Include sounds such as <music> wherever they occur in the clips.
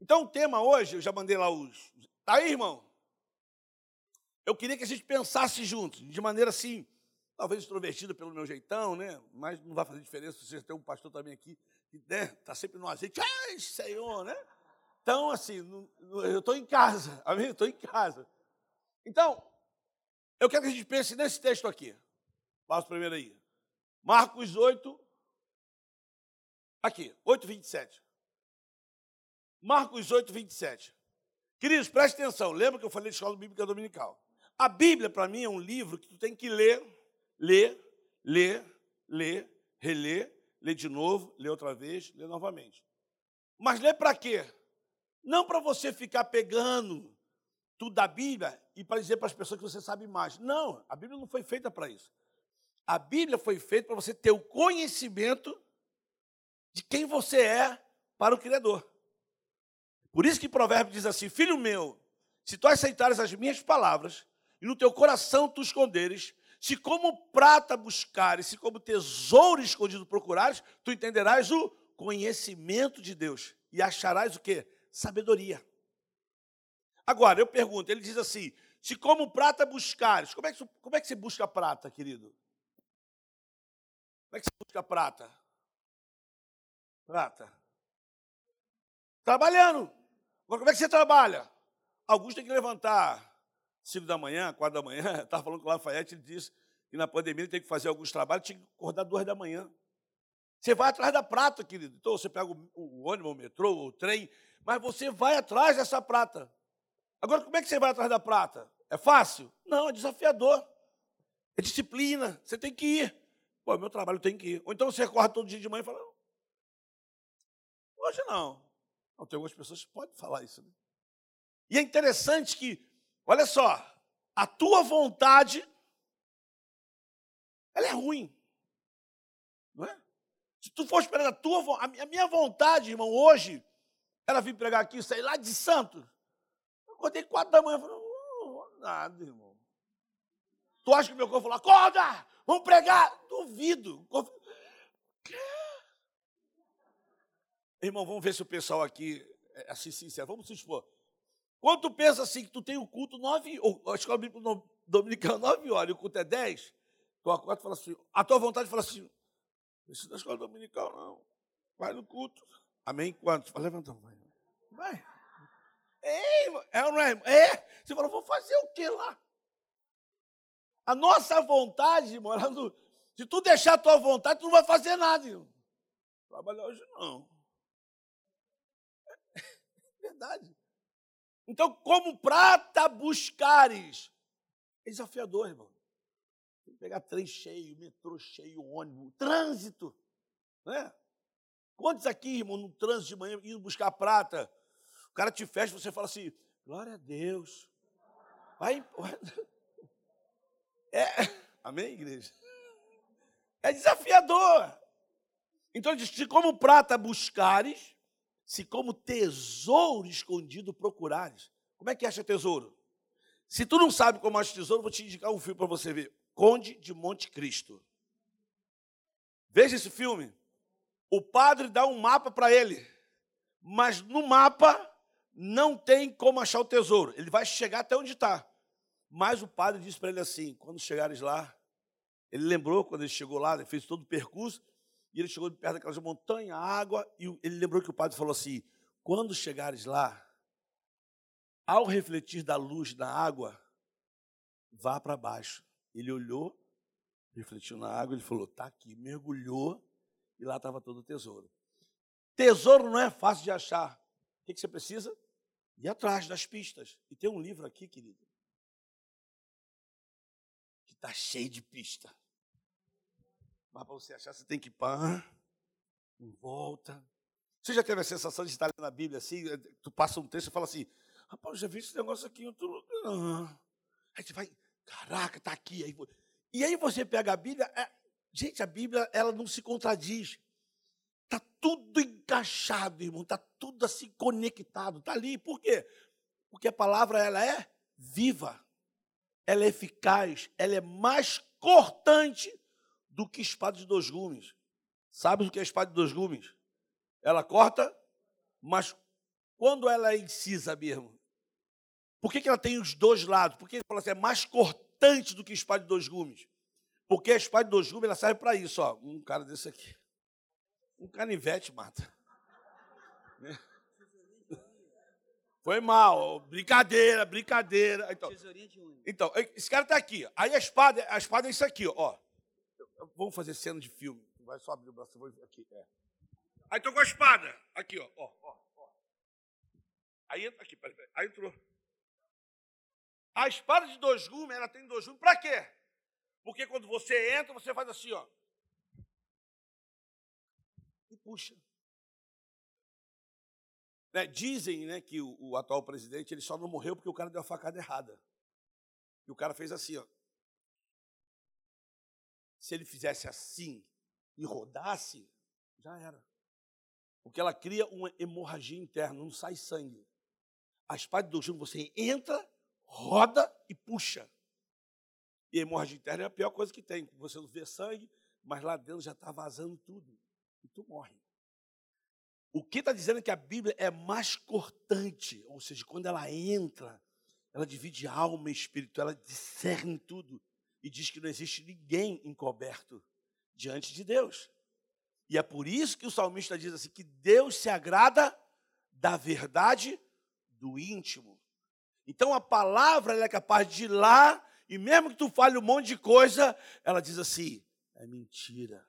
Então, o tema hoje, eu já mandei lá os. Tá aí, irmão? Eu queria que a gente pensasse juntos, de maneira assim, talvez extrovertida pelo meu jeitão, né? Mas não vai fazer diferença se você tem um pastor também aqui, que né, está sempre no azeite. Ai, Senhor, né? Então, assim, eu estou em casa, <laughs> amém? Estou em casa. Então, eu quero que a gente pense nesse texto aqui. Passa o primeiro aí. Marcos 8, aqui, 8, 27. Marcos 8, 27. Queridos, preste atenção. Lembra que eu falei de escola bíblica dominical? A Bíblia, para mim, é um livro que tu tem que ler, ler, ler, ler, reler, ler de novo, ler outra vez, ler novamente. Mas ler para quê? Não para você ficar pegando tudo da Bíblia e para dizer para as pessoas que você sabe mais. Não, a Bíblia não foi feita para isso. A Bíblia foi feita para você ter o conhecimento de quem você é para o Criador. Por isso que provérbio diz assim: Filho meu, se tu aceitares as minhas palavras e no teu coração tu esconderes, se como prata buscares, se como tesouro escondido procurares, tu entenderás o conhecimento de Deus e acharás o que? Sabedoria. Agora, eu pergunto, ele diz assim: se como prata buscares, como é que, como é que você busca prata, querido? Como é que você busca prata? Prata. Trabalhando. Agora, como é que você trabalha? Alguns têm que levantar 5 da manhã, 4 da manhã. <laughs> Estava falando com o Lafayette, ele disse que na pandemia ele tem que fazer alguns trabalhos, tinha que acordar 2 da manhã. Você vai atrás da prata, querido. Então você pega o, o ônibus, o metrô, o trem, mas você vai atrás dessa prata. Agora, como é que você vai atrás da prata? É fácil? Não, é desafiador. É disciplina. Você tem que ir. Pô, meu trabalho tem que ir. Ou então você acorda todo dia de manhã e fala: Hoje não. Não, tem algumas pessoas que podem falar isso. Né? E é interessante que, olha só, a tua vontade, ela é ruim. Não é? Se tu for esperando a tua a minha vontade, irmão, hoje, era vir pregar aqui, sair lá de Santos. Eu acordei quatro da manhã, falei, oh, nada, irmão. Tu acha que meu corpo falou, acorda, vamos pregar? Duvido. Irmão, vamos ver se o pessoal aqui é assim sincero. Vamos se expor. Quando tu pensa assim que tu tem o culto nove, a escola bíblica dominicana nove horas e o culto é dez, tu acorda e fala assim, a tua vontade fala assim, isso da escola dominical não, vai no culto. Amém? Quantos? Vai levantando, vai. Vai. Ei, é ou não é? É. Você fala, vou fazer o que lá? A nossa vontade, irmão, se tu deixar a tua vontade, tu não vai fazer nada, irmão. Trabalhar hoje não verdade. Então, como prata buscares? É desafiador, irmão. Tem que pegar trem cheio, metrô cheio, ônibus, trânsito. Né? Quantos aqui, irmão, no trânsito de manhã, indo buscar prata? O cara te fecha e você fala assim, glória a Deus. Vai É, <laughs> amém, igreja? É desafiador. Então ele diz: como prata buscares, se como tesouro escondido procurares. Como é que acha tesouro? Se tu não sabe como acha tesouro, vou te indicar um filme para você ver. Conde de Monte Cristo. Veja esse filme. O padre dá um mapa para ele, mas no mapa não tem como achar o tesouro. Ele vai chegar até onde está. Mas o padre disse para ele assim: quando chegares lá, ele lembrou quando ele chegou lá, ele fez todo o percurso, ele chegou perto daquelas montanhas, água, e ele lembrou que o padre falou assim: quando chegares lá, ao refletir da luz da água, vá para baixo. Ele olhou, refletiu na água, ele falou: está aqui, mergulhou, e lá estava todo o tesouro. Tesouro não é fácil de achar. O que, que você precisa? Ir atrás das pistas. E tem um livro aqui, querido, que está cheio de pista. Mas para você achar, você tem que pá, em volta. Você já teve a sensação de estar na Bíblia assim? Eh, tu passa um texto e fala assim: rapaz, já vi esse negócio aqui em outro lugar. Aí você vai, caraca, está aqui. Aí, e aí você pega a Bíblia, é, gente, a Bíblia ela não se contradiz. Está tudo encaixado, irmão, está tudo assim conectado, está ali. Por quê? Porque a palavra ela é viva, ela é eficaz, ela é mais cortante do que espada de dois gumes. Sabe o que é espada de dois gumes? Ela corta, mas quando ela é incisa mesmo, por que, que ela tem os dois lados? Porque ele fala assim, é mais cortante do que espada de dois gumes. Porque a espada de dois gumes ela serve para isso, ó. Um cara desse aqui. Um canivete mata. Foi mal, brincadeira, brincadeira. Então, então esse cara está aqui. Aí a espada, a espada é isso aqui, ó. Vamos fazer cena de filme. Vai só abrir o braço, vou aqui. É. Aí estou com a espada. Aqui, ó. ó, ó, ó. Aí entra aqui, peraí, peraí. Aí entrou. A espada de dois gumes, ela tem dois gumes para quê? Porque quando você entra, você faz assim, ó. E puxa. Né? Dizem né, que o, o, atual presidente ele só não morreu porque o cara deu a facada errada. E o cara fez assim, ó. Se ele fizesse assim e rodasse, já era. Porque ela cria uma hemorragia interna, não sai sangue. A espada do chumbo, você entra, roda e puxa. E a hemorragia interna é a pior coisa que tem. Você não vê sangue, mas lá dentro já está vazando tudo. E tu morre. O que está dizendo é que a Bíblia é mais cortante, ou seja, quando ela entra, ela divide alma e espírito, ela discerne tudo e diz que não existe ninguém encoberto diante de Deus. E é por isso que o salmista diz assim: que Deus se agrada da verdade do íntimo. Então a palavra é capaz de ir lá, e mesmo que tu fale um monte de coisa, ela diz assim: é mentira.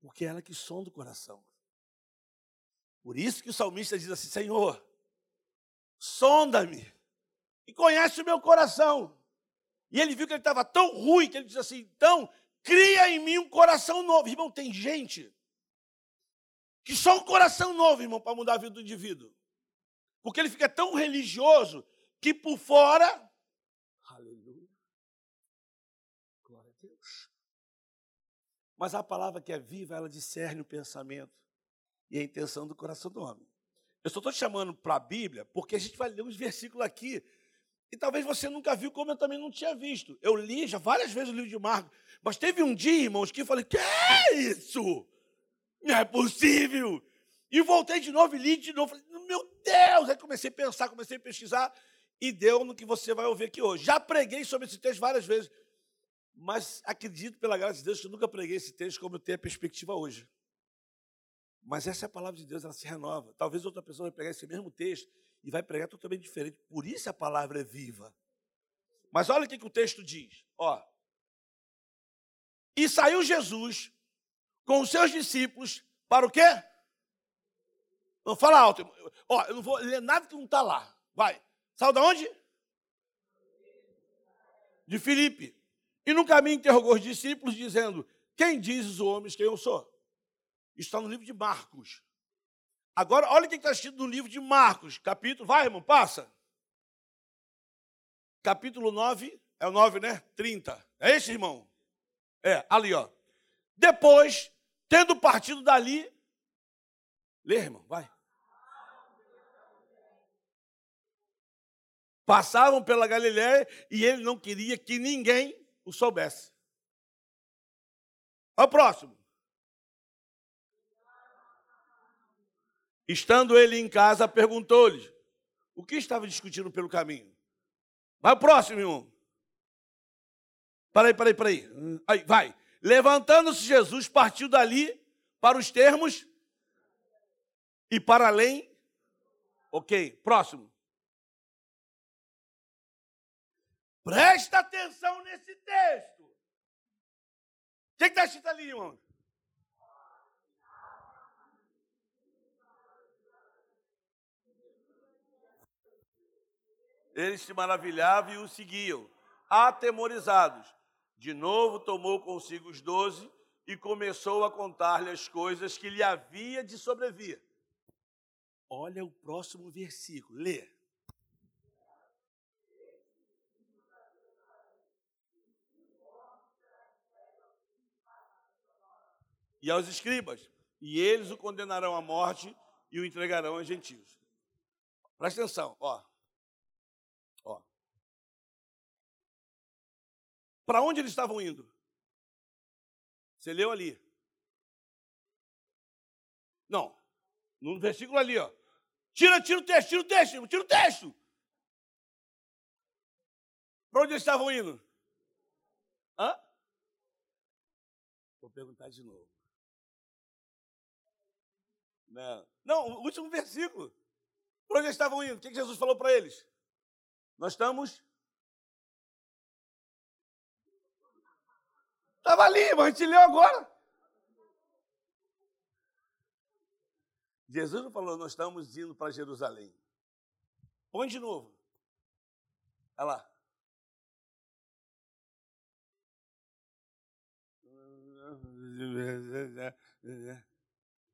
Porque é ela que sonda o coração. Por isso que o salmista diz assim: Senhor, sonda-me e conhece o meu coração. E ele viu que ele estava tão ruim que ele disse assim: então, cria em mim um coração novo. Irmão, tem gente que só um coração novo, irmão, para mudar a vida do indivíduo. Porque ele fica tão religioso que por fora. Aleluia. Glória a Deus. Mas a palavra que é viva, ela discerne o pensamento e a intenção do coração do homem. Eu só estou te chamando para a Bíblia porque a gente vai ler uns versículos aqui e talvez você nunca viu, como eu também não tinha visto. Eu li já várias vezes o livro de Marcos, mas teve um dia, irmãos, que eu falei: que é isso? Não é possível. E voltei de novo e li de novo. Falei, meu Deus! Aí comecei a pensar, comecei a pesquisar e deu no que você vai ouvir aqui hoje. Já preguei sobre esse texto várias vezes, mas acredito, pela graça de Deus, que eu nunca preguei esse texto como eu tenho a perspectiva hoje. Mas essa é a palavra de Deus, ela se renova. Talvez outra pessoa vai pegar esse mesmo texto e vai pregar totalmente diferente. Por isso a palavra é viva. Mas olha o que, que o texto diz. Ó. E saiu Jesus com os seus discípulos para o quê? Não fala alto. Ó, eu não vou ler nada que não está lá. Vai. Saiu da onde? De Filipe. E no caminho interrogou os discípulos, dizendo: Quem diz os homens quem eu sou? está no livro de Marcos. Agora, olha o que está escrito no livro de Marcos, capítulo. Vai, irmão, passa. Capítulo 9, é o 9, né? 30. É esse, irmão? É, ali, ó. Depois, tendo partido dali. Lê, irmão, vai. Passavam pela Galiléia e ele não queria que ninguém o soubesse. Olha o próximo. Estando ele em casa, perguntou-lhes o que estava discutindo pelo caminho. Vai o próximo, irmão. Peraí, peraí, peraí. Aí, vai. Levantando-se Jesus, partiu dali para os termos e para além. Ok, próximo. Presta atenção nesse texto. O que está escrito ali, irmão? Eles se maravilhavam e o seguiam, atemorizados. De novo tomou consigo os doze e começou a contar-lhe as coisas que lhe havia de sobrevir. Olha o próximo versículo, lê. E aos escribas, e eles o condenarão à morte e o entregarão aos gentios. Presta atenção, ó. Para onde eles estavam indo? Você leu ali. Não. No versículo ali, ó. Tira, tira o texto, tira o texto, tira o texto. Para onde eles estavam indo? Hã? Vou perguntar de novo. Não, não o último versículo. Para onde eles estavam indo? O que Jesus falou para eles? Nós estamos. Estava ali, mas a gente leu agora. Jesus falou, nós estamos indo para Jerusalém. Põe de novo. Olha lá.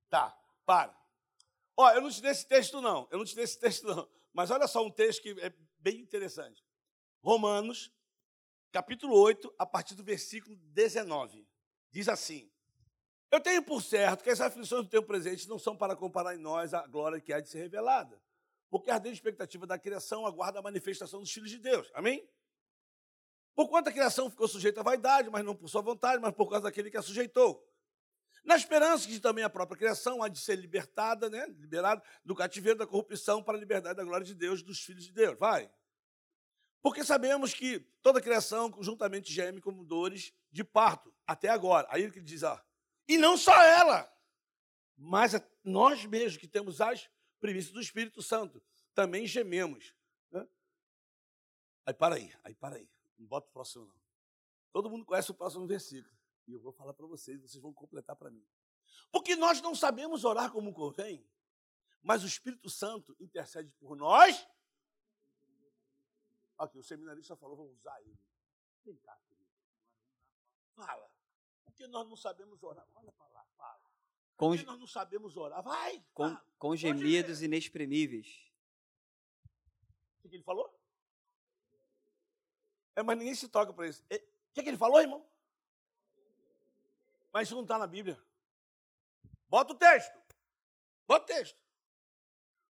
Tá, para. Ó, eu não te dei esse texto, não. Eu não te dei esse texto, não. Mas olha só um texto que é bem interessante. Romanos, capítulo 8, a partir do versículo 19. Diz assim: Eu tenho por certo que as aflições do tempo presente não são para comparar em nós a glória que há de ser revelada, porque a ardente expectativa da criação aguarda a manifestação dos filhos de Deus. Amém? Por quanto a criação ficou sujeita à vaidade, mas não por sua vontade, mas por causa daquele que a sujeitou. Na esperança que também a própria criação há de ser libertada, né, liberada do cativeiro da corrupção para a liberdade da glória de Deus, dos filhos de Deus. Vai. Porque sabemos que toda criação conjuntamente geme como dores de parto, até agora. Aí ele diz, ó, e não só ela, mas nós mesmos que temos as primícias do Espírito Santo, também gememos. Né? Aí para aí, aí para aí. Não bota o próximo, não. Todo mundo conhece o próximo versículo. E eu vou falar para vocês, vocês vão completar para mim. Porque nós não sabemos orar como convém, mas o Espírito Santo intercede por nós. Aqui, o seminarista falou, vou usar ele. Vem cá, querido. Fala. Porque nós não sabemos orar. Olha para lá, fala. Com, Porque nós não sabemos orar. Vai. com, com gemidos inexprimíveis. O que, que ele falou? É, mas ninguém se toca para isso. O que, que ele falou, irmão? Mas isso não está na Bíblia. Bota o texto. Bota o texto.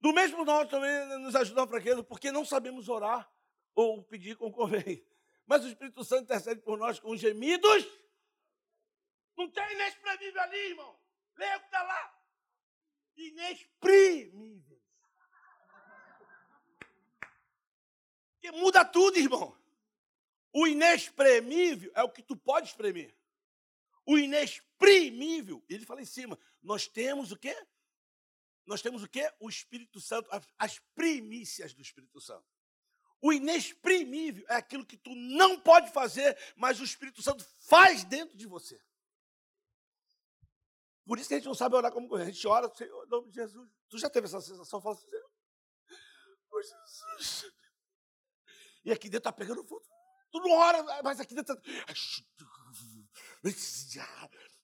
Do mesmo nós também nos ajuda a fraqueza, porque não sabemos orar ou pedir como convém. Mas o Espírito Santo intercede por nós com gemidos. Não tem inexprimível ali, irmão. Leia o que está lá. Inexprimível. Porque muda tudo, irmão. O inexprimível é o que tu pode espremer. O inexprimível, ele fala em cima, nós temos o quê? Nós temos o quê? O Espírito Santo, as primícias do Espírito Santo. O inexprimível é aquilo que tu não pode fazer, mas o Espírito Santo faz dentro de você. Por isso que a gente não sabe orar como. A gente ora, Senhor, em nome de Jesus. Tu já teve essa sensação? Fala assim, oh, Jesus. E aqui dentro está pegando fogo. Tu não ora, mas aqui dentro está.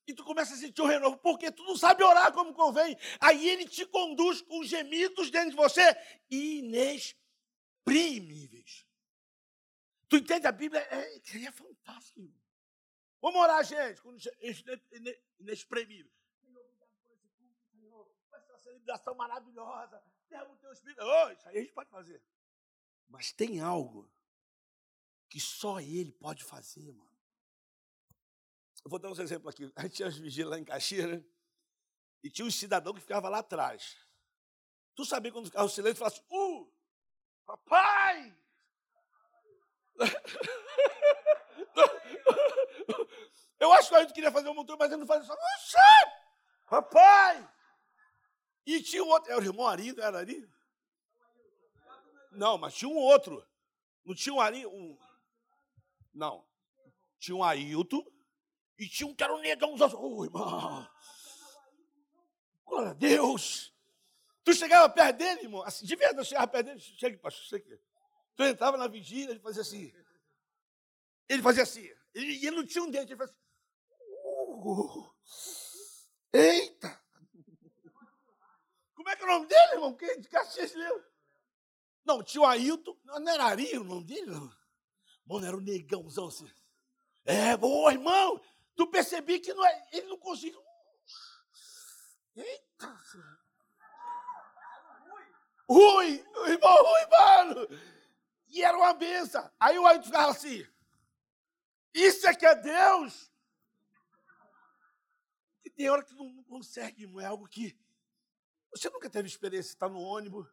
E tu começa a sentir o renovo, porque tu não sabe orar como convém. Aí ele te conduz com gemidos dentro de você inexprimíveis. Tu entende? A Bíblia é, é fantástico. Vamos orar, gente, Senhor. Por essa celebração maravilhosa. Derrama o teu espírito. Oh, isso aí a gente pode fazer. Mas tem algo que só ele pode fazer, mano. Eu vou dar uns exemplos aqui. A gente tinha as vigílias lá em Caxias, né? E tinha um cidadão que ficava lá atrás. Tu sabia quando ficava o silêncio e falava assim, uh, papai! Eu acho que a gente queria fazer um motor, mas ele não fazia só, papai! E tinha um outro, era o irmão Ari, não era Ari? Não, mas tinha um outro. Não tinha um Ari, um... Não. Tinha um Ailton e tinha um que era um negão. Oh, irmão. Glória a Deus. Tu chegava perto dele, irmão, assim, de verdade, eu chegava perto dele, chega, pastor, chega. Tu entrava na vigília, ele fazia assim. Ele fazia assim. Ele, ele não tinha um dente, ele fazia assim. Uh, eita! Como é que é o nome dele, irmão? Que de Caxias? Não, tinha o Ailton. Não era Ari o nome dele, não. Mano, era um negãozão assim. É, boa, irmão. Tu percebi que não é, ele não conseguiu. Eita! Rui, irmão Rui, mano! E era uma benção. Aí o Ailton ficava assim. Isso é que é Deus? E tem hora que não consegue, irmão. É algo que Você nunca teve experiência estar no ônibus,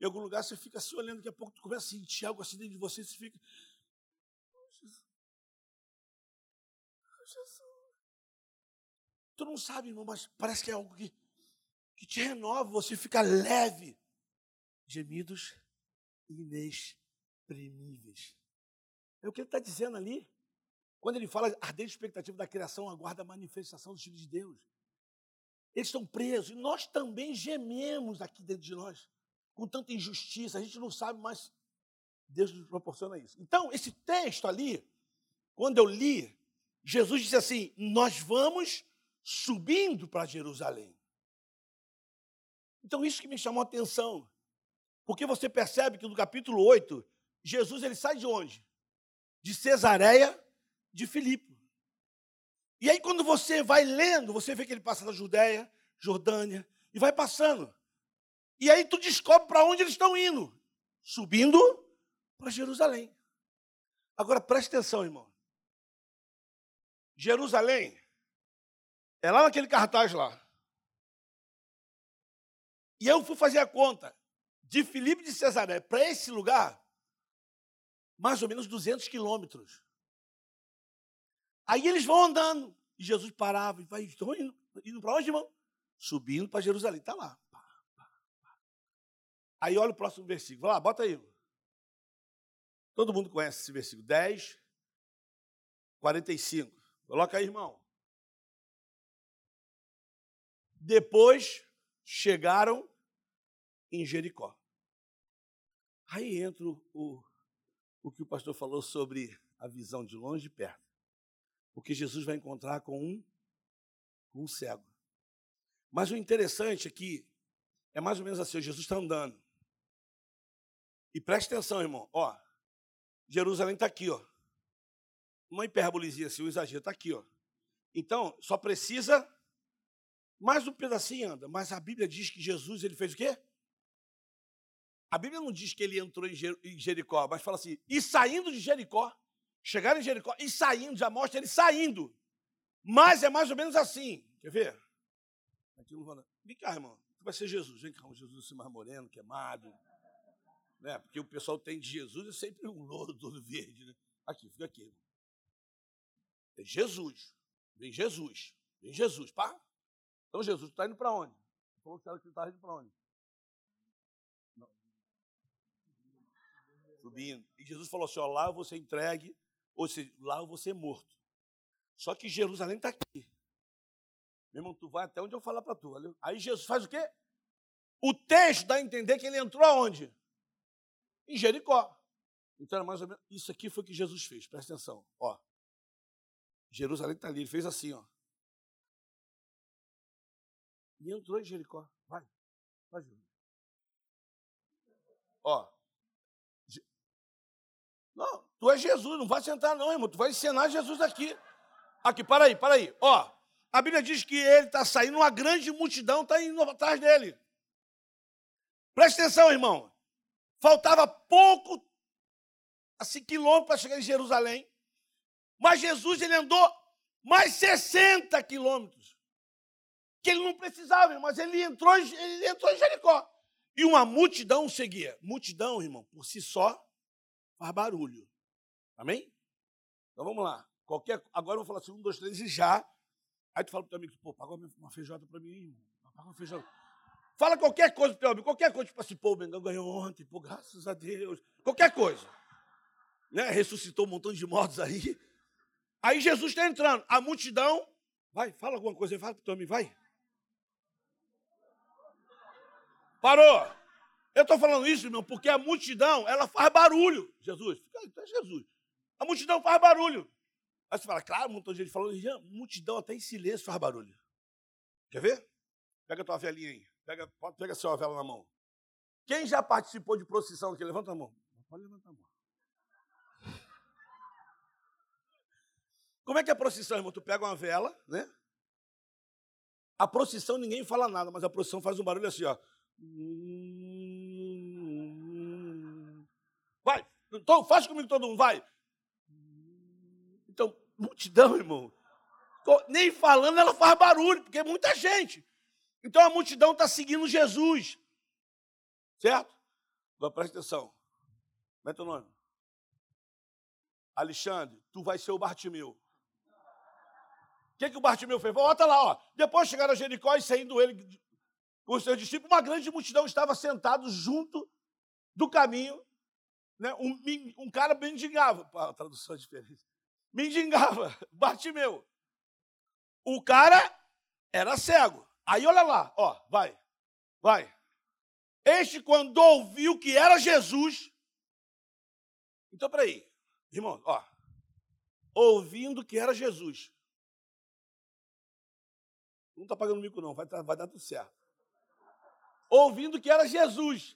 em algum lugar, você fica assim olhando, daqui a pouco tu começa a sentir algo assim dentro de você, você fica. Jesus. Tu não sabe, irmão, mas parece que é algo que, que te renova, você fica leve. Gemidos inexprimíveis. É o que ele está dizendo ali. Quando ele fala ardente expectativa da criação, aguarda a manifestação dos filhos de Deus. Eles estão presos e nós também gememos aqui dentro de nós, com tanta injustiça, a gente não sabe, mas Deus nos proporciona isso. Então, esse texto ali, quando eu li, Jesus disse assim: Nós vamos subindo para Jerusalém. Então, isso que me chamou a atenção, porque você percebe que no capítulo 8, Jesus ele sai de onde? De Cesareia de Filipe. E aí, quando você vai lendo, você vê que ele passa da Judéia, Jordânia, e vai passando. E aí tu descobre para onde eles estão indo. Subindo para Jerusalém. Agora preste atenção, irmão. Jerusalém é lá naquele cartaz lá. E eu fui fazer a conta de Filipe de Cesaré para esse lugar, mais ou menos 200 quilômetros. Aí eles vão andando. E Jesus parava e vai, estão indo, indo para onde, irmão? Subindo para Jerusalém. Está lá. Aí olha o próximo versículo. Vai lá, bota aí. Todo mundo conhece esse versículo. 10, 45. Coloca aí, irmão. Depois chegaram em Jericó. Aí entra o, o que o pastor falou sobre a visão de longe e perto. Porque Jesus vai encontrar com um, com um cego. Mas o interessante é que é mais ou menos assim: Jesus está andando. E preste atenção, irmão. Ó, Jerusalém está aqui, ó. Uma hiperbolizinha assim, um exagero, está aqui, ó. Então, só precisa mais um pedacinho anda. Mas a Bíblia diz que Jesus ele fez o quê? A Bíblia não diz que ele entrou em Jericó, mas fala assim: e saindo de Jericó, chegaram em Jericó e saindo, já mostra ele saindo. Mas é mais ou menos assim. Quer ver? Aqui não vai. Vem cá, irmão. Vai ser Jesus. Vem cá, um Jesus assim mais moreno, queimado. Né? Porque o pessoal tem de Jesus é sempre um louro todo <laughs> verde. Né? Aqui, fica aqui. É Jesus. Vem Jesus. Vem Jesus. Pá. Então Jesus está indo para onde? Falou que ele está indo para onde? Subindo. E Jesus falou assim: ó, lá vou ser entregue, ou seja, lá vou ser morto. Só que Jerusalém está aqui. Meu irmão, tu vai até onde eu falar para tu. Aí Jesus faz o quê? O texto dá a entender que ele entrou aonde? Em Jericó. Então era mais ou menos. Isso aqui foi o que Jesus fez, presta atenção. Ó. Jerusalém está ali, ele fez assim, ó. E entrou em Jericó. Vai, vai, Júlio. Ó. Tu é Jesus, não vai sentar não, irmão. Tu vai ensinar Jesus aqui. Aqui, para aí, para aí. Ó, a Bíblia diz que ele está saindo, uma grande multidão está indo atrás dele. Presta atenção, irmão. Faltava pouco, assim, quilômetros para chegar em Jerusalém. Mas Jesus, ele andou mais 60 quilômetros que ele não precisava, mas ele entrou, ele entrou em Jericó. E uma multidão seguia. Multidão, irmão, por si só, faz barulho. Amém? Então vamos lá. Qualquer, agora eu vou falar assim, um, dois, três e já. Aí tu fala para o teu amigo, pô, paga uma feijoada para mim, irmão. Paga uma feijoada. Fala qualquer coisa para o teu amigo, qualquer coisa, tipo assim, pô, o Mengão ganhou ontem, pô, graças a Deus. Qualquer coisa. Né? Ressuscitou um montão de mortos aí. Aí Jesus está entrando. A multidão, vai, fala alguma coisa fala para o teu amigo, vai. Parou. Eu estou falando isso, irmão, porque a multidão, ela faz barulho. Jesus, é Jesus. A multidão faz barulho. Aí você fala, claro, um montão de gente falando, multidão até em silêncio faz barulho. Quer ver? Pega a tua velinha aí. Pega, pegar a sua vela na mão. Quem já participou de procissão aqui? Levanta a mão. Pode levantar a mão. Como é que é a procissão, irmão? Tu pega uma vela, né? A procissão ninguém fala nada, mas a procissão faz um barulho assim, ó. Vai, então faz comigo todo mundo, vai. Multidão, irmão. Nem falando ela faz barulho, porque é muita gente. Então a multidão está seguindo Jesus. Certo? Agora presta atenção. Como é teu nome? Alexandre, tu vai ser o Bartimeu. O que, que o Bartimeu fez? Volta lá, ó. Depois chegaram a Jericó e saindo ele com os seus discípulos, uma grande multidão estava sentado junto do caminho. Né? Um, um cara mendigava. A tradução é diferente. Mendigava, <laughs> Bartimeu. O cara era cego. Aí olha lá, ó, vai, vai. Este, quando ouviu que era Jesus. Então, peraí, irmão, ó. Ouvindo que era Jesus. Não está pagando mico, não, vai, vai dar tudo certo. Ouvindo que era Jesus.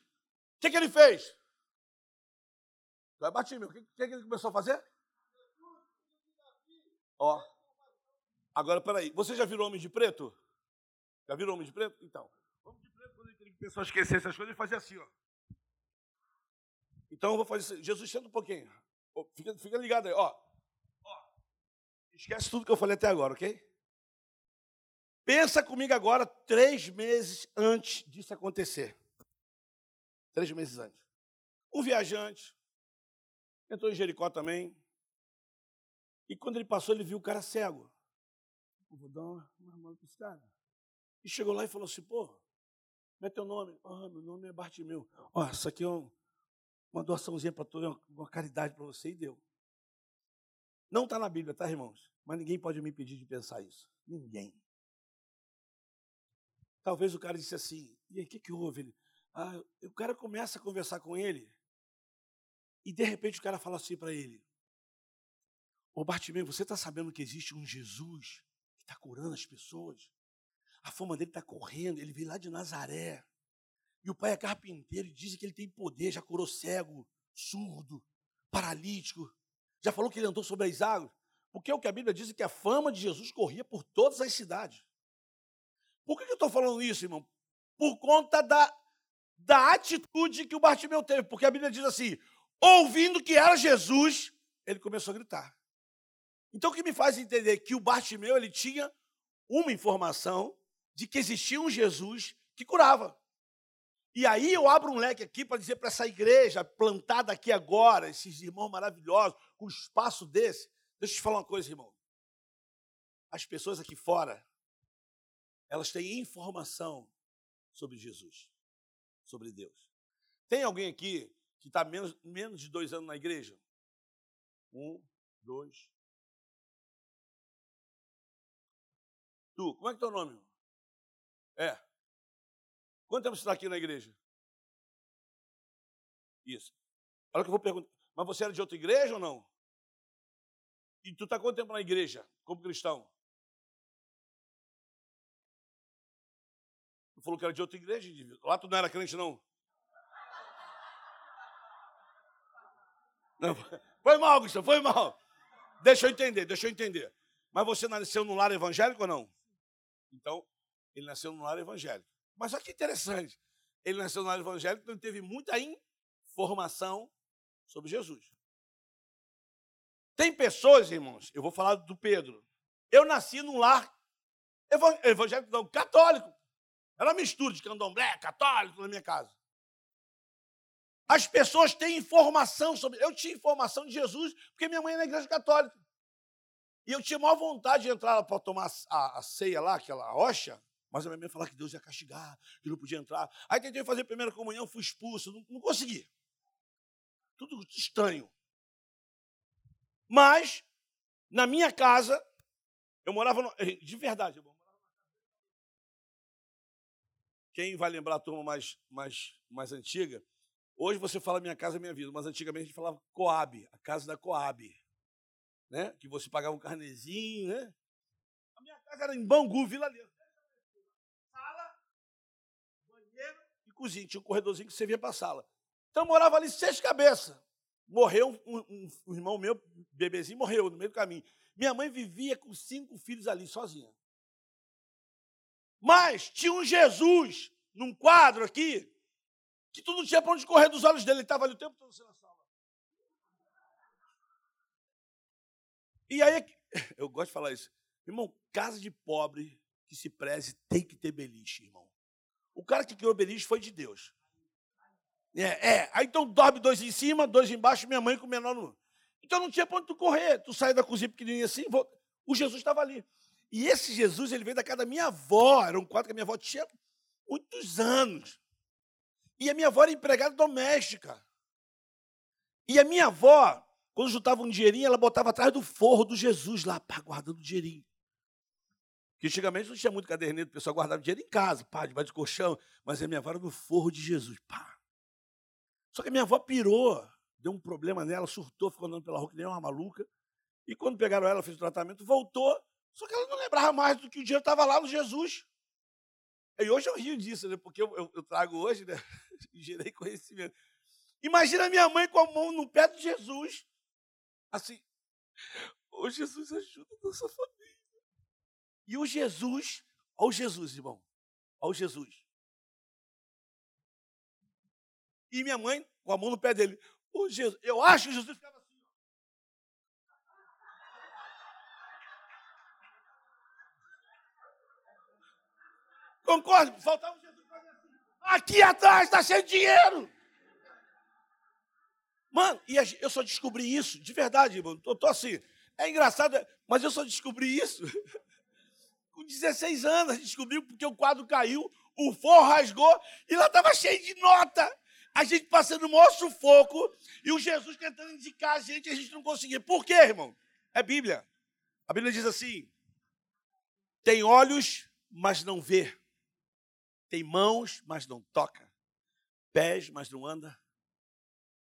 O que, que ele fez? Vai bater, meu. O que, que ele começou a fazer? Ó. Agora, peraí. Você já virou homem de preto? Já virou homem de preto? Então. Homem de preto, quando ele queria que a pessoa esquecesse essas coisas, ele fazia assim, ó. Então eu vou fazer assim. Jesus, senta um pouquinho. Fica, fica ligado aí, ó. ó. Esquece tudo que eu falei até agora, ok? Pensa comigo agora, três meses antes disso acontecer. Três meses antes. Um viajante entrou em Jericó também. E quando ele passou, ele viu o cara cego. Eu vou dar uma, uma mão para cara. E chegou lá e falou assim, pô, como é teu nome? Ah, meu nome é Bartimeu. Ó, isso aqui é um, uma doaçãozinha para tu, uma, uma caridade para você, e deu. Não está na Bíblia, tá, irmãos? Mas ninguém pode me pedir de pensar isso. Ninguém. Talvez o cara disse assim, e aí, o que, que houve? Ele, ah, o cara começa a conversar com ele, e de repente o cara fala assim para ele, Ô Bartimeu, você está sabendo que existe um Jesus que está curando as pessoas? A fama dele está correndo, ele veio lá de Nazaré. E o pai é carpinteiro e diz que ele tem poder, já curou cego, surdo, paralítico. Já falou que ele andou sobre as águas. Porque é o que a Bíblia diz que a fama de Jesus corria por todas as cidades. Por que eu estou falando isso, irmão? Por conta da, da atitude que o Bartimeu teve. Porque a Bíblia diz assim: ouvindo que era Jesus, ele começou a gritar. Então, o que me faz entender que o Bartimeu ele tinha uma informação de que existia um Jesus que curava. E aí eu abro um leque aqui para dizer para essa igreja plantada aqui agora, esses irmãos maravilhosos, com um espaço desse. Deixa eu te falar uma coisa, irmão. As pessoas aqui fora, elas têm informação sobre Jesus, sobre Deus. Tem alguém aqui que está menos, menos de dois anos na igreja? Um, dois. Tu, como é que é teu nome? É. Quanto tempo você está aqui na igreja? Isso. Olha que eu vou perguntar. Mas você era de outra igreja ou não? E tu está quanto tempo na igreja, como cristão? Tu falou que era de outra igreja, lá tu não era crente, não? Não, foi mal, Gustavo, foi mal. Deixa eu entender, deixa eu entender. Mas você nasceu num lar evangélico ou não? Então, ele nasceu num lar evangélico. Mas olha que interessante. Ele nasceu no lar evangélico, então teve muita informação sobre Jesus. Tem pessoas, irmãos, eu vou falar do Pedro. Eu nasci num lar evangélico, não, católico. Era uma mistura de candomblé, católico na minha casa. As pessoas têm informação sobre. Eu tinha informação de Jesus porque minha mãe é na igreja católica. E eu tinha maior vontade de entrar para tomar a, a, ceia lá, aquela rocha. Mas a minha mãe falava que Deus ia castigar, que não podia entrar. Aí tentei fazer a primeira comunhão, fui expulso, não, não consegui. Tudo estranho. Mas, na minha casa, eu morava. No, de verdade, eu morava Quem vai lembrar a turma mais, mais, mais antiga? Hoje você fala minha casa, minha vida, mas antigamente a gente falava Coab, a casa da Coab. Né? Que você pagava um carnezinho, né? A minha casa era em Bangu, Vila Leza. cozinha, tinha um corredorzinho que você via para a sala. Então eu morava ali seis cabeças. Morreu um, um, um, irmão meu, bebezinho, morreu no meio do caminho. Minha mãe vivia com cinco filhos ali, sozinha. Mas tinha um Jesus num quadro aqui, que tu não tinha para onde correr dos olhos dele, ele estava ali o tempo todo na sala. E aí, <laughs> eu gosto de falar isso. Irmão, casa de pobre que se preze tem que ter beliche, irmão. O cara que criou beliche foi de Deus. É, é. Aí então dorme dois em cima, dois embaixo, minha mãe com o menor no. Então não tinha pra onde tu correr. Tu sai da cozinha pequenininha assim, volta. o Jesus estava ali. E esse Jesus, ele veio da casa da minha avó. Era um quadro que a minha avó tinha muitos anos. E a minha avó era empregada doméstica. E a minha avó, quando juntava um dinheirinho, ela botava atrás do forro do Jesus lá, pá, guardando o dinheirinho. Porque antigamente não tinha muito caderneta, o pessoal guardava dinheiro em casa, pá, debaixo do colchão. Mas a minha avó era no forro de Jesus, pá. Só que a minha avó pirou, deu um problema nela, surtou, ficou andando pela rua que nem uma maluca. E quando pegaram ela, fez o tratamento, voltou. Só que ela não lembrava mais do que o dinheiro estava lá no Jesus. E hoje eu rio disso, né? Porque eu, eu, eu trago hoje, né? <laughs> Gerei conhecimento. Imagina minha mãe com a mão no pé de Jesus. Assim, ô Jesus, ajuda a nossa família. E o Jesus, o Jesus, irmão. O Jesus. E minha mãe com a mão no pé dele. Ô Jesus, eu acho que Jesus ficava assim. Concordo? Faltava Jesus fazer assim. Aqui atrás está cheio de dinheiro. Mano, e eu só descobri isso, de verdade, irmão. Eu tô assim. É engraçado, mas eu só descobri isso. <laughs> Com 16 anos, descobriu porque o quadro caiu, o forro rasgou e lá estava cheio de nota. A gente passando o maior sufoco e o Jesus tentando indicar a gente e a gente não conseguia. Por quê, irmão? É Bíblia. A Bíblia diz assim: tem olhos, mas não vê. Tem mãos, mas não toca. Pés, mas não anda.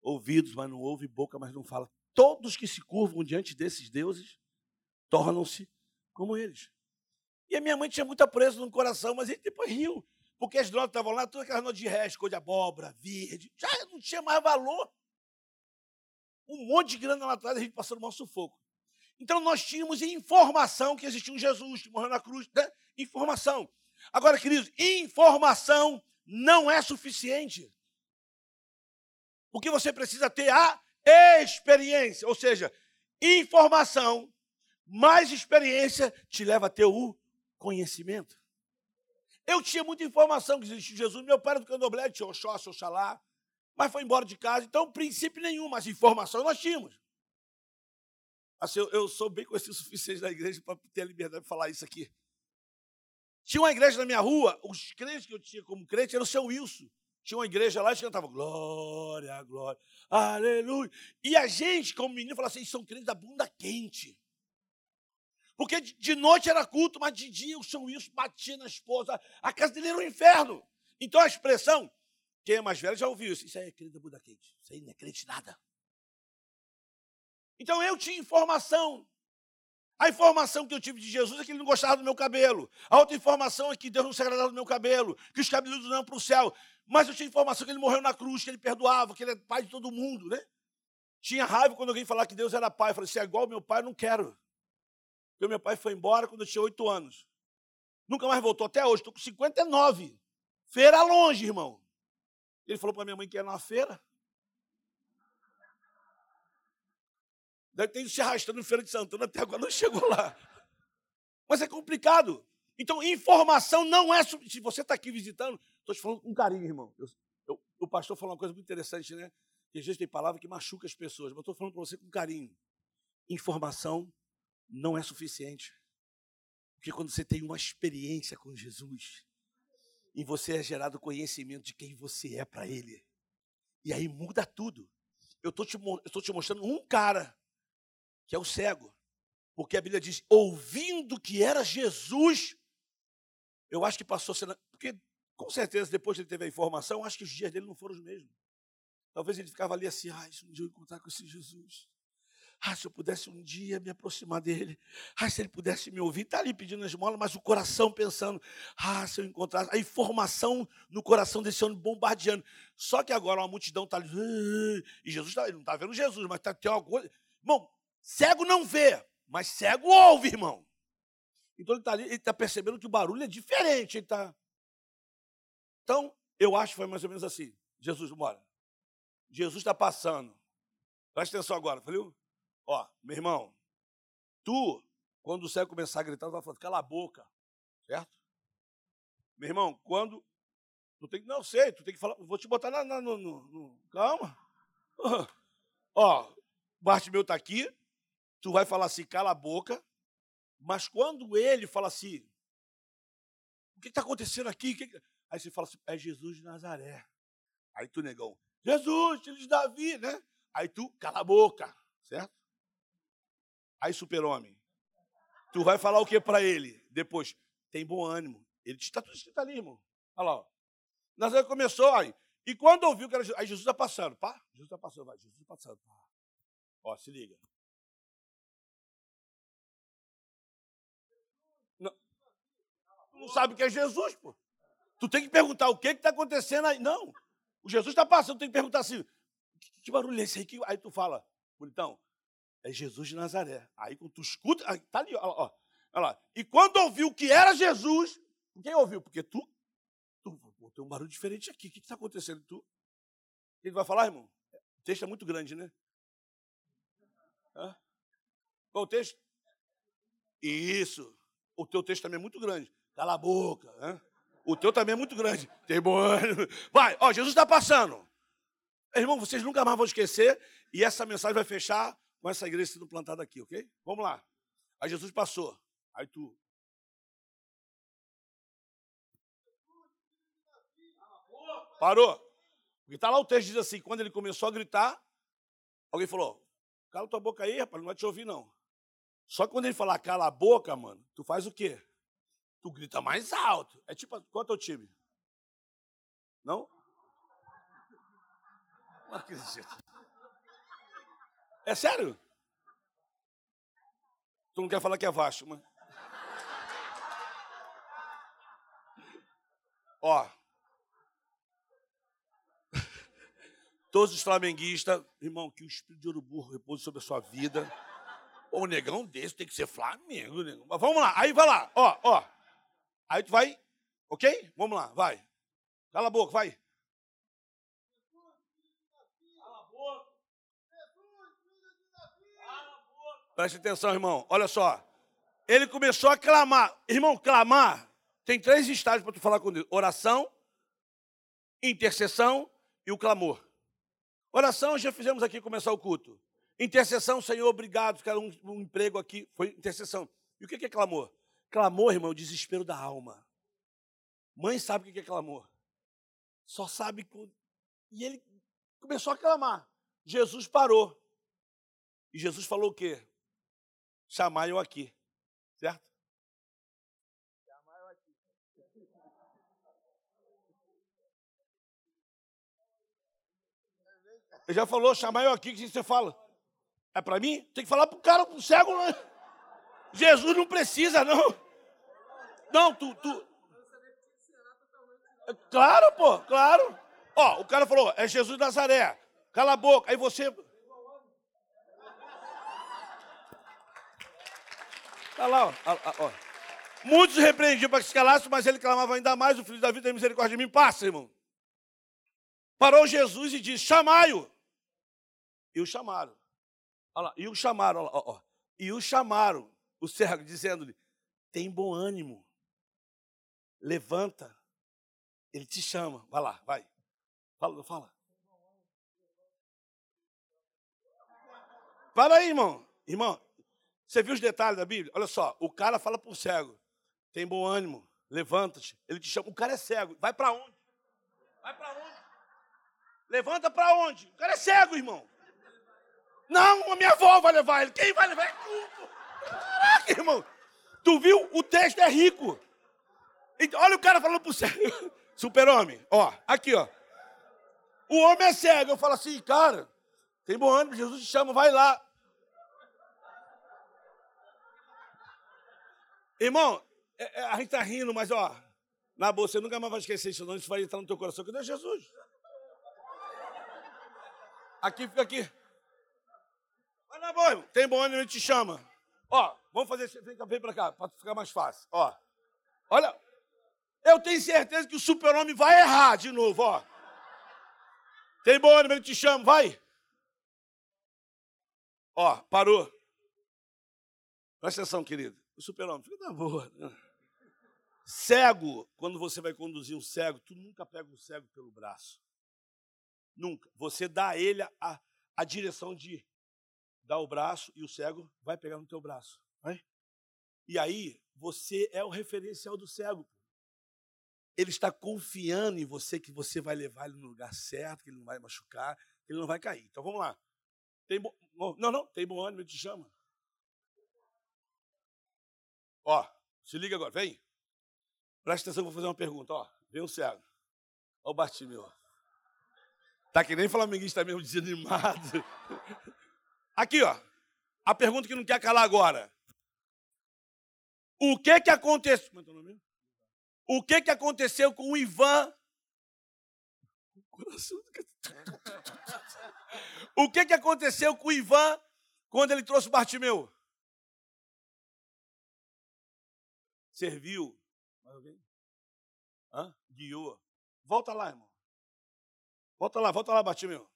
Ouvidos, mas não ouve. Boca, mas não fala. Todos que se curvam diante desses deuses tornam-se como eles. E a minha mãe tinha muita presa no coração, mas ele depois riu. Porque as notas estavam lá, todas aquelas notas de resto, cor de abóbora, verde. Já não tinha mais valor. Um monte de grana lá atrás, a gente passou no maior sufoco. Então nós tínhamos informação que existia um Jesus que morreu na cruz. Né? Informação. Agora, queridos, informação não é suficiente. O que você precisa ter a experiência, ou seja, informação mais experiência te leva a ter o conhecimento. Eu tinha muita informação que existia Jesus, meu pai era do candomblé, tinha Oxóssi, Oxalá, mas foi embora de casa, então princípio nenhum, mas informação nós tínhamos. Assim, eu, eu sou bem conhecido o suficiente da igreja para ter a liberdade de falar isso aqui. Tinha uma igreja na minha rua, os crentes que eu tinha como crente era o seu Wilson. Tinha uma igreja lá e cantava glória, glória, aleluia. E a gente, como menino, falava assim: são crentes da bunda quente. Porque de noite era culto, mas de dia o São Wilson batia na esposa. A casa dele era um inferno. Então a expressão, quem é mais velho já ouviu isso. Isso aí é crente da bunda quente. Isso aí não é crente nada. Então eu tinha informação. A informação que eu tive de Jesus é que ele não gostava do meu cabelo. A outra informação é que Deus não se agradava do meu cabelo, que os cabelos não para o céu. Mas eu tinha informação que ele morreu na cruz, que ele perdoava, que ele é pai de todo mundo, né? Tinha raiva quando alguém falava que Deus era pai. Eu falei, se é igual ao meu pai, eu não quero. Porque meu pai foi embora quando eu tinha oito anos. Nunca mais voltou até hoje, estou com 59. Feira longe, irmão. Ele falou para minha mãe que ia na feira. Deve ter ido se arrastando em Feira de Santana, até agora não chegou lá. Mas é complicado. Então, informação não é. Se você está aqui visitando, estou te falando com carinho, irmão. Eu, eu, o pastor falou uma coisa muito interessante, né? Que às vezes tem palavra que machuca as pessoas, mas estou falando para você com carinho. Informação não é suficiente. Porque quando você tem uma experiência com Jesus, e você é gerado conhecimento de quem você é para Ele, e aí muda tudo. Eu estou te, te mostrando um cara que é o cego. Porque a Bíblia diz, ouvindo que era Jesus, eu acho que passou ser. Porque, com certeza, depois que ele teve a informação, acho que os dias dele não foram os mesmos. Talvez ele ficava ali assim, ah, se um dia eu encontrar com esse Jesus. Ah, se eu pudesse um dia me aproximar dele. Ah, se ele pudesse me ouvir. Está ali pedindo esmola, mas o coração pensando. Ah, se eu encontrasse. A informação no coração desse homem bombardeando. Só que agora uma multidão está ali. E Jesus tá, ele não está vendo Jesus, mas tá, tem alguma coisa. Cego não vê, mas cego ouve, irmão. Então ele está ali, ele está percebendo que o barulho é diferente. Ele tá... Então, eu acho que foi mais ou menos assim. Jesus, bora. Jesus está passando. Presta atenção agora, viu? Ó, meu irmão, tu, quando o cego começar a gritar, tu vai falar, cala a boca. Certo? Meu irmão, quando. Tu tem que. Não sei, tu tem que falar. Vou te botar na, na, no, no, no, Calma. <laughs> Ó, Bartimeu está aqui. Tu vai falar assim, cala a boca. Mas quando ele fala assim, o que está acontecendo aqui? Aí você fala assim, é Jesus de Nazaré. Aí tu, negão, Jesus, filho de Davi, né? Aí tu, cala a boca, certo? Aí, super-homem, tu vai falar o que para ele? Depois, tem bom ânimo. Ele está tudo escrito ali, irmão. Olha lá, ó. Nazaré começou, aí. E quando ouviu que era Jesus, aí Jesus está passando, pá, Jesus está passando, vai, Jesus está passando. Pá. Ó, se liga. Não, tu não sabe que é Jesus, pô. Tu tem que perguntar o que está acontecendo aí. Não, o Jesus está passando, tu tem que perguntar assim, que barulho é esse aí? Aí tu fala, bonitão, é Jesus de Nazaré. Aí quando tu escuta, aí, tá ali, ó, ó, olha lá. E quando ouviu que era Jesus, quem ouviu? Porque tu, tu pô, tem um barulho diferente aqui. O que está acontecendo? Tu? Que ele vai falar, irmão? O texto é muito grande, né? Hã? Qual o texto? Isso. O teu texto também é muito grande. Cala a boca. Hã? O teu também é muito grande. Tem bom. Vai, ó, Jesus está passando. Irmão, vocês nunca mais vão esquecer. E essa mensagem vai fechar com essa igreja sendo plantada aqui, ok? Vamos lá. Aí Jesus passou. Aí tu. Parou. Porque está lá o texto diz assim: quando ele começou a gritar, alguém falou: cala tua boca aí, rapaz, não vai te ouvir, não. Só que quando ele falar cala a boca, mano, tu faz o quê? Tu grita mais alto. É tipo, qual é o teu time? Não? Não acredito. É sério? Tu não quer falar que é Vasco, mas. <laughs> Ó. <laughs> Todos os flamenguistas, irmão, que o espírito de urubu repouse sobre a sua vida. O negão desse tem que ser Flamengo, negão. Mas vamos lá, aí vai lá, ó, ó. Aí tu vai, ok? Vamos lá, vai. Cala a boca, vai. Preste atenção, irmão. Olha só. Ele começou a clamar. Irmão, clamar tem três estágios para tu falar com Deus: oração, intercessão e o clamor. Oração, já fizemos aqui começar o culto. Intercessão, Senhor, obrigado, quero um, um emprego aqui. Foi intercessão. E o que é clamor? Clamor, irmão, é o desespero da alma. Mãe sabe o que é clamor. Só sabe. E ele começou a clamar. Jesus parou. E Jesus falou o quê? chamar eu aqui. Certo? Chamar eu aqui. Ele já falou, chamar eu aqui, que você fala? É para mim? Tem que falar pro cara, pro cego, né? Jesus não precisa, não. Não, tu, tu. Claro, pô, claro. Ó, o cara falou, é Jesus de Nazaré. Cala a boca. Aí você. Está lá, ó, ó, Muitos repreendiam para que se calasse, mas ele clamava ainda mais: O filho da vida tem misericórdia de mim. Passa, irmão. Parou Jesus e disse: Chamai-o. E o chamaram. Olha lá, e o chamaram, ó, ó, e o chamaram, o cego, <laughs> dizendo-lhe: Tem bom ânimo, levanta, ele te chama. Vai lá, vai. Fala, fala. Para aí, irmão. Irmão, você viu os detalhes da Bíblia? Olha só, o cara fala para o cego: tem bom ânimo, levanta-te. Ele te chama. O cara é cego. Vai para onde? Vai para onde? Levanta para onde? O cara é cego, irmão. Não, a minha avó vai levar ele. Quem vai levar? É tu. Caraca, <laughs> irmão. Tu viu? O texto é rico. Olha o cara falando pro cego. <laughs> Super-homem. Ó, aqui, ó. O homem é cego. Eu falo assim, cara, tem bom ânimo, Jesus te chama, vai lá. Irmão, é, é, a gente está rindo, mas ó, na boa, você nunca mais vai esquecer isso, não. Isso vai entrar no teu coração. Que Deus é Jesus. Aqui, fica aqui. Vai na boa, irmão. Tem bom ânimo, ele te chama. Ó, vamos fazer. Vem, vem pra cá, para ficar mais fácil. Ó. Olha. Eu tenho certeza que o super-homem vai errar de novo, ó. Tem bom ânimo, ele te chama, vai. Ó, parou. Presta atenção, querido. O super-homem, fica na boa. Cego, quando você vai conduzir um cego, tu nunca pega um cego pelo braço. Nunca. Você dá a ele a, a direção de dar o braço e o cego vai pegar no teu braço. Vai? E aí, você é o referencial do cego. Ele está confiando em você que você vai levar ele no lugar certo, que ele não vai machucar, que ele não vai cair. Então vamos lá. Tem bo... Não, não, tem bom ânimo, te chama. Ó, se liga agora, vem. Presta atenção, vou fazer uma pergunta. Ó, vem o cego. Ó o Bartimeu. Tá que nem flamenguista mesmo <laughs> desanimado. Aqui, ó. A pergunta que não quer calar agora. O que que aconteceu? É? O que que aconteceu com o Ivan? O <laughs> coração O que que aconteceu com o Ivan quando ele trouxe o Bartimeu? Serviu. Mais alguém? Hã? Guiou. Volta lá, irmão. Volta lá, volta lá, Bartimeu.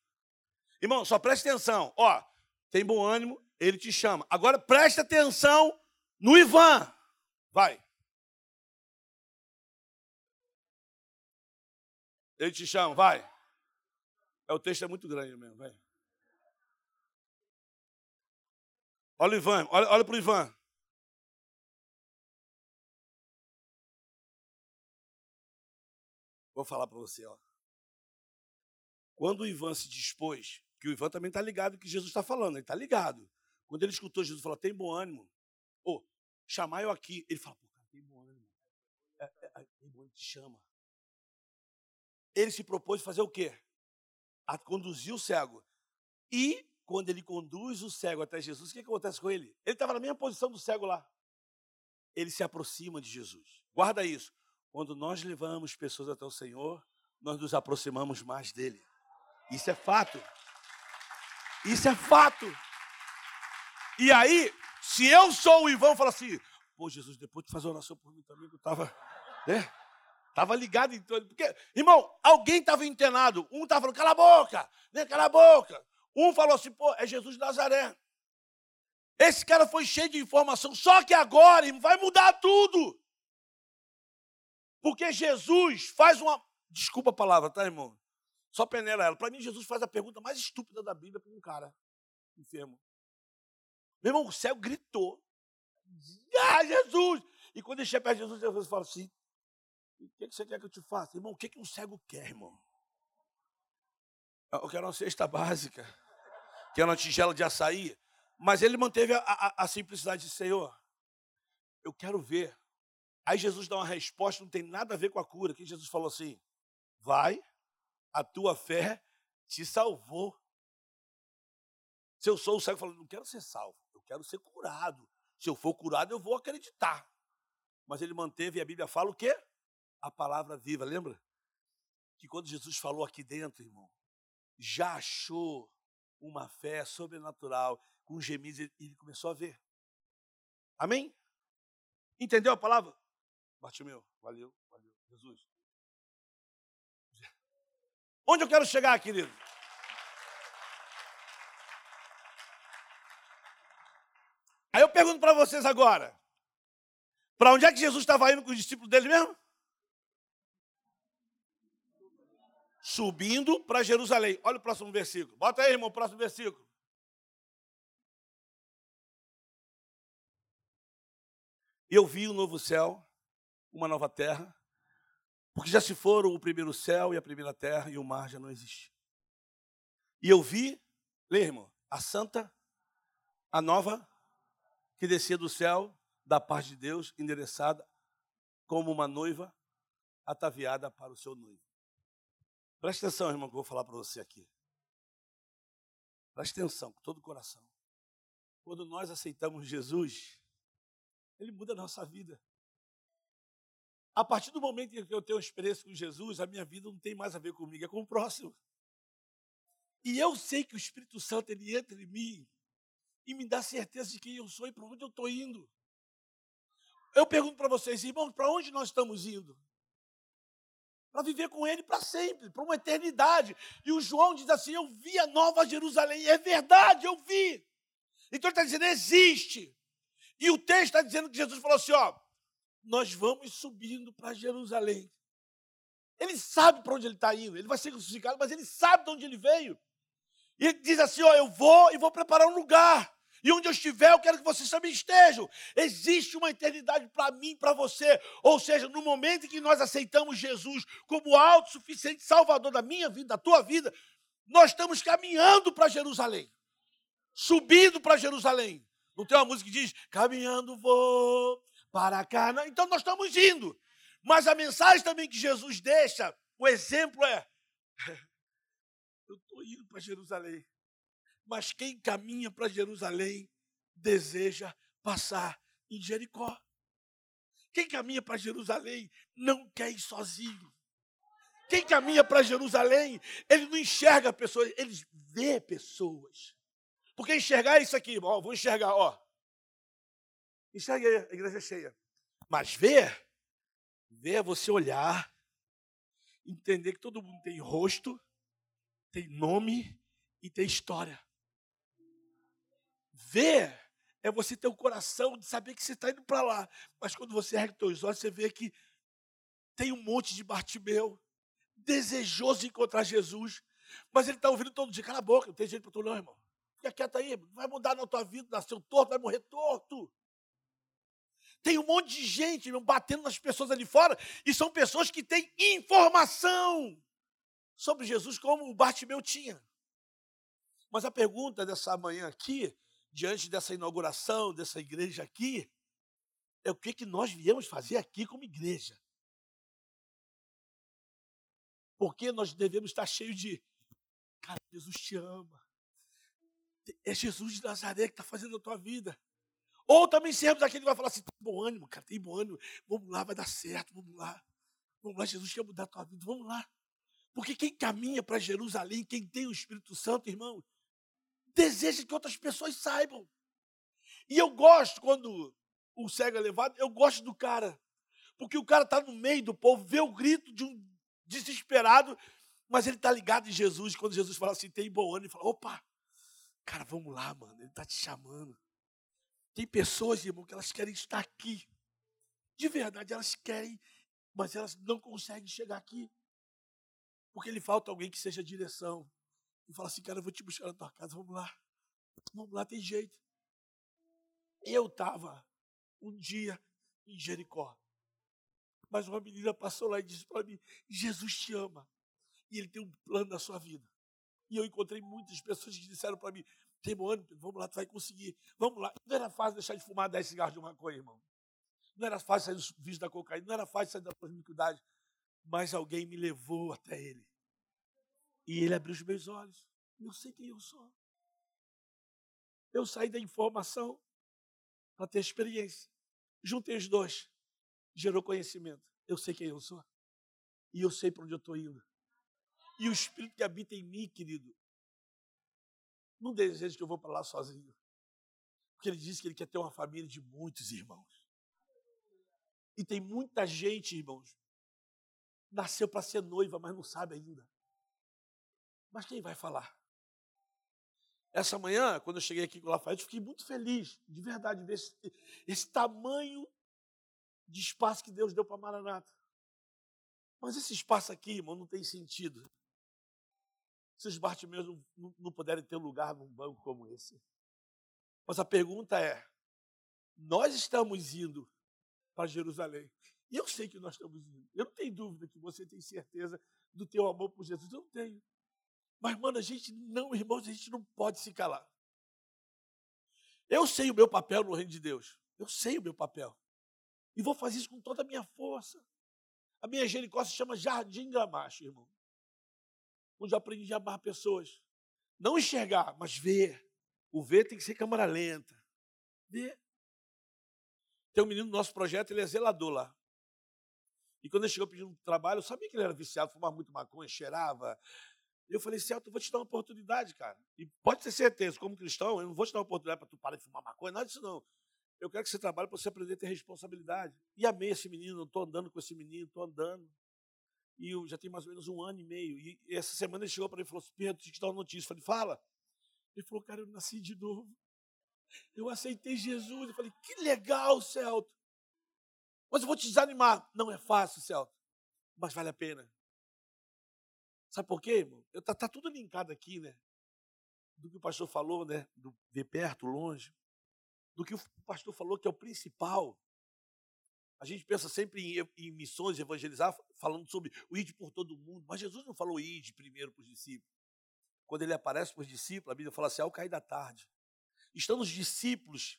Irmão, só preste atenção. Ó, tem bom ânimo, ele te chama. Agora preste atenção no Ivan. Vai. Ele te chama, vai. É, o texto é muito grande mesmo, vai. Olha o Ivan, olha, olha para o Ivan. Vou falar para você, ó. Quando o Ivan se dispôs, que o Ivan também está ligado que Jesus está falando, ele está ligado. Quando ele escutou Jesus falar, tem bom ânimo. Ô, oh, chamar eu aqui. Ele fala, pô, cara, tem bom ânimo. É, é, é, tem bom ânimo, te chama. Ele se propôs fazer o quê? A conduzir o cego. E, quando ele conduz o cego até Jesus, o que, que acontece com ele? Ele estava na mesma posição do cego lá. Ele se aproxima de Jesus. Guarda isso. Quando nós levamos pessoas até o Senhor, nós nos aproximamos mais dele. Isso é fato. Isso é fato. E aí, se eu sou o Ivan, eu falo assim, pô, Jesus, depois de fazer oração por mim também, eu estava, né? Estava ligado em. Porque, irmão, alguém estava internado. Um estava falando, cala a boca, né? Cala a boca. Um falou assim, pô, é Jesus de Nazaré. Esse cara foi cheio de informação, só que agora vai mudar tudo. Porque Jesus faz uma. Desculpa a palavra, tá, irmão? Só peneira ela. Para mim, Jesus faz a pergunta mais estúpida da Bíblia para um cara enfermo. Meu irmão, o céu gritou. Ah, Jesus! E quando ele chega perto de Jesus, Jesus fala assim: O que você quer que eu te faça? Irmão, o que um cego quer, irmão? Eu quero uma cesta básica, quero uma tigela de açaí. Mas ele manteve a, a, a simplicidade de Senhor. Eu quero ver. Aí Jesus dá uma resposta, não tem nada a ver com a cura. Que Jesus falou assim: Vai, a tua fé te salvou. Se eu sou o cego, eu falo, não quero ser salvo, eu quero ser curado. Se eu for curado, eu vou acreditar. Mas ele manteve, e a Bíblia fala o quê? A palavra viva, lembra? Que quando Jesus falou aqui dentro, irmão, já achou uma fé sobrenatural, com gemidos, ele começou a ver. Amém? Entendeu a palavra? Bartimeu, valeu, valeu. Jesus. Onde eu quero chegar, querido? Aí eu pergunto para vocês agora: para onde é que Jesus estava indo com os discípulos dele mesmo? Subindo para Jerusalém. Olha o próximo versículo. Bota aí, irmão, o próximo versículo. Eu vi um novo céu, uma nova terra, porque já se foram o primeiro céu e a primeira terra e o mar já não existe. E eu vi, lê, irmão, a santa, a nova que descia do céu, da parte de Deus, endereçada como uma noiva ataviada para o seu noivo. Preste atenção, irmão, que eu vou falar para você aqui. Preste atenção, com todo o coração. Quando nós aceitamos Jesus, Ele muda a nossa vida. A partir do momento em que eu tenho experiência com Jesus, a minha vida não tem mais a ver comigo, é com o próximo. E eu sei que o Espírito Santo ele entra em mim e me dá certeza de quem eu sou e para onde eu estou indo. Eu pergunto para vocês, irmãos, para onde nós estamos indo? Para viver com Ele para sempre, para uma eternidade. E o João diz assim: Eu vi a nova Jerusalém. É verdade, eu vi. Então ele está dizendo: existe. E o texto está dizendo que Jesus falou assim: ó, nós vamos subindo para Jerusalém. Ele sabe para onde ele está indo. Ele vai ser crucificado, mas ele sabe de onde ele veio. E ele diz assim: Ó, eu vou e vou preparar um lugar. E onde eu estiver, eu quero que vocês também estejam. Existe uma eternidade para mim, para você. Ou seja, no momento em que nós aceitamos Jesus como autossuficiente Salvador da minha vida, da tua vida, nós estamos caminhando para Jerusalém. Subindo para Jerusalém. Não tem uma música que diz: Caminhando vou para cá. Então nós estamos indo. Mas a mensagem também que Jesus deixa, o exemplo é: <laughs> eu estou indo para Jerusalém. Mas quem caminha para Jerusalém deseja passar em Jericó. Quem caminha para Jerusalém não quer ir sozinho. Quem caminha para Jerusalém, ele não enxerga pessoas, ele vê pessoas. Porque enxergar é isso aqui, ó, vou enxergar, ó. Enxerga aí, a igreja é cheia. Mas ver, ver é você olhar, entender que todo mundo tem rosto, tem nome e tem história. Ver é você ter o coração de saber que você está indo para lá. Mas quando você ergue os olhos, você vê que tem um monte de Bartimeu, desejoso de encontrar Jesus, mas ele está ouvindo todo dia, cala a boca, não tem jeito para tu não, irmão. Fica quieto aí, não vai mudar na tua vida, nasceu torto, vai morrer torto. Tem um monte de gente irmão, batendo nas pessoas ali fora, e são pessoas que têm informação sobre Jesus, como o Bartimeu tinha. Mas a pergunta dessa manhã aqui, diante dessa inauguração dessa igreja aqui, é o que, que nós viemos fazer aqui como igreja. Porque nós devemos estar cheios de, cara, Jesus te ama. É Jesus de Nazaré que está fazendo a tua vida. Ou também sermos aquele que vai falar assim: tem bom ânimo, cara, tem bom ânimo. Vamos lá, vai dar certo, vamos lá. Vamos lá, Jesus quer mudar a tua vida, vamos lá. Porque quem caminha para Jerusalém, quem tem o Espírito Santo, irmão, deseja que outras pessoas saibam. E eu gosto, quando o cego é levado, eu gosto do cara. Porque o cara está no meio do povo, vê o grito de um desesperado, mas ele está ligado em Jesus. Quando Jesus fala assim, tem bom ânimo, ele fala: opa, cara, vamos lá, mano, ele está te chamando. Tem pessoas, irmão, que elas querem estar aqui. De verdade, elas querem, mas elas não conseguem chegar aqui. Porque lhe falta alguém que seja direção. E fala assim, cara, eu vou te buscar na tua casa, vamos lá. Vamos lá, tem jeito. Eu estava um dia em Jericó. Mas uma menina passou lá e disse para mim: Jesus te ama. E ele tem um plano na sua vida. E eu encontrei muitas pessoas que disseram para mim: tem bom ânimo, vamos lá, tu vai conseguir. Vamos lá. Não era fácil deixar de fumar 10 cigarros de maconha, irmão. Não era fácil sair do vício da cocaína, não era fácil sair da promiscuidade. Mas alguém me levou até ele. E ele abriu os meus olhos. Eu sei quem eu sou. Eu saí da informação para ter experiência. Juntei os dois. Gerou conhecimento. Eu sei quem eu sou. E eu sei para onde eu estou indo. E o Espírito que habita em mim, querido, não deseja que eu vou para lá sozinho. Porque ele disse que ele quer ter uma família de muitos irmãos. E tem muita gente, irmãos, nasceu para ser noiva, mas não sabe ainda. Mas quem vai falar? Essa manhã, quando eu cheguei aqui com o Lafayette, fiquei muito feliz, de verdade, ver esse, esse tamanho de espaço que Deus deu para Maranata. Mas esse espaço aqui, irmão, não tem sentido se os Bartimeus não, não, puderem ter lugar num banco como esse. Mas a pergunta é: nós estamos indo para Jerusalém. E eu sei que nós estamos indo. Eu não tenho dúvida que você tem certeza do teu amor por Jesus. Eu não tenho. Mas, mano, a gente não, irmãos, a gente não pode se calar. Eu sei o meu papel no reino de Deus. Eu sei o meu papel. E vou fazer isso com toda a minha força. A minha Jericó se chama Jardim Gramacho, irmão onde eu aprendi a amar pessoas. Não enxergar, mas ver. O ver tem que ser câmera lenta. Ver. Tem um menino do nosso projeto, ele é zelador lá. E quando ele chegou pedindo trabalho, eu sabia que ele era viciado, fumava muito maconha, cheirava. Eu falei, Celto, eu vou te dar uma oportunidade, cara. E pode ter certeza, como cristão, eu não vou te dar uma oportunidade para tu parar de fumar maconha, nada disso não. Eu quero que você trabalhe para você aprender a ter responsabilidade. E amei esse menino, estou andando com esse menino, estou andando. E eu já tem mais ou menos um ano e meio. E essa semana ele chegou para mim e falou assim: Pedro, te dar uma notícia. Eu falei: fala. Ele falou: cara, eu nasci de novo. Eu aceitei Jesus. Eu falei: que legal, Celto. Mas eu vou te desanimar. Não é fácil, Celto, mas vale a pena. Sabe por quê, irmão? Está tá tudo linkado aqui, né? Do que o pastor falou, né? Do ver perto, longe. Do que o pastor falou que é o principal. A gente pensa sempre em, em missões, evangelizar, falando sobre o id por todo mundo. Mas Jesus não falou id primeiro para os discípulos. Quando ele aparece para os discípulos, a Bíblia fala assim: ao cair da tarde. Estão os discípulos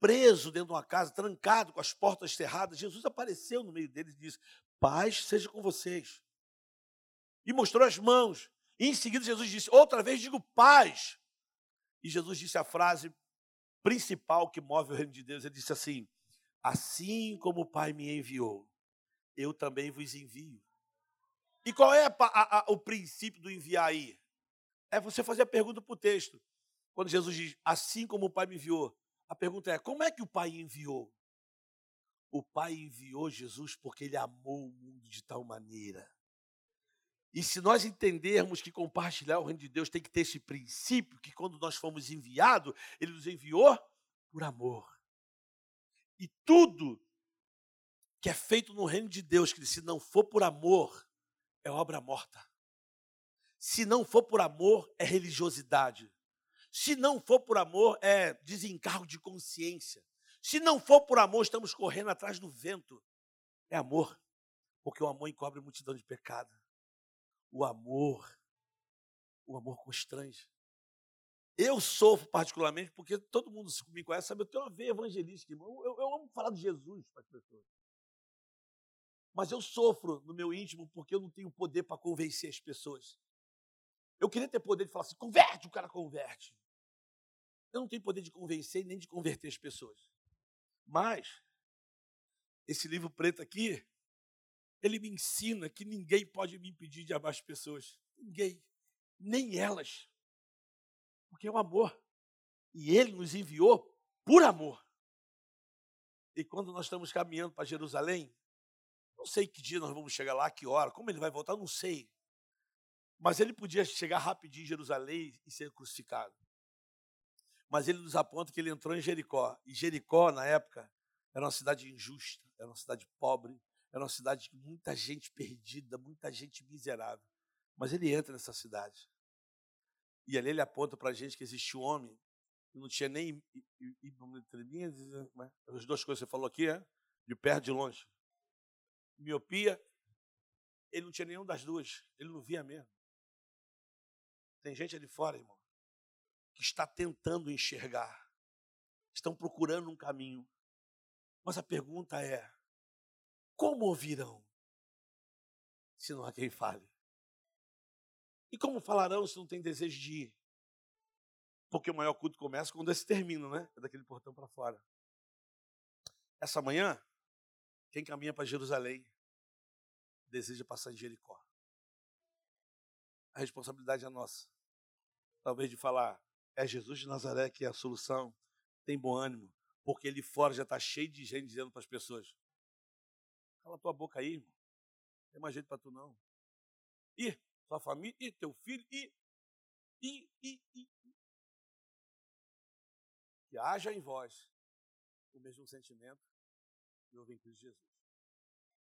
presos dentro de uma casa, trancado, com as portas cerradas. Jesus apareceu no meio deles e disse: Paz seja com vocês. E mostrou as mãos. E em seguida Jesus disse: Outra vez digo paz. E Jesus disse a frase principal que move o reino de Deus. Ele disse assim: Assim como o Pai me enviou, eu também vos envio. E qual é a, a, a, o princípio do enviar aí? É você fazer a pergunta para o texto. Quando Jesus diz, assim como o Pai me enviou, a pergunta é: como é que o Pai enviou? O Pai enviou Jesus porque ele amou o mundo de tal maneira. E se nós entendermos que compartilhar o reino de Deus tem que ter esse princípio, que quando nós fomos enviados, ele nos enviou por amor. E tudo que é feito no reino de Deus, que se não for por amor, é obra morta. Se não for por amor, é religiosidade. Se não for por amor, é desencargo de consciência. Se não for por amor, estamos correndo atrás do vento. É amor, porque o amor encobre multidão de pecado. O amor, o amor constrange. Eu sofro particularmente porque todo mundo me conhece, sabe? Eu tenho uma veia evangelística, irmão. Eu, eu amo falar de Jesus para as pessoas. Mas eu sofro no meu íntimo porque eu não tenho poder para convencer as pessoas. Eu queria ter poder de falar assim, converte, o cara converte. Eu não tenho poder de convencer nem de converter as pessoas. Mas, esse livro preto aqui, ele me ensina que ninguém pode me impedir de amar as pessoas. Ninguém. Nem elas. Porque é o amor. E ele nos enviou por amor. E quando nós estamos caminhando para Jerusalém, não sei que dia nós vamos chegar lá, que hora, como ele vai voltar, não sei. Mas ele podia chegar rapidinho em Jerusalém e ser crucificado mas ele nos aponta que ele entrou em Jericó. E Jericó, na época, era uma cidade injusta, era uma cidade pobre, era uma cidade de muita gente perdida, muita gente miserável. Mas ele entra nessa cidade. E ali ele aponta para a gente que existe um homem que não tinha nem né? as duas coisas que você falou aqui, é? de perto e de longe. Miopia, ele não tinha nenhuma das duas, ele não via mesmo. Tem gente ali fora, irmão, que está tentando enxergar, estão procurando um caminho. Mas a pergunta é: como ouvirão se não há quem fale? E como falarão se não tem desejo de ir? Porque o maior culto começa quando esse <laughs> termina, né? É daquele portão para fora. Essa manhã, quem caminha para Jerusalém deseja passar em Jericó. A responsabilidade é nossa. Talvez de falar, é Jesus de Nazaré que é a solução. Tem bom ânimo, porque ele fora já está cheio de gente dizendo para as pessoas: Cala tua boca aí, irmão. Não tem mais jeito para tu não. E tua família, e teu filho, e, e, e, e. Que haja em vós o mesmo sentimento que houve em Cristo Jesus.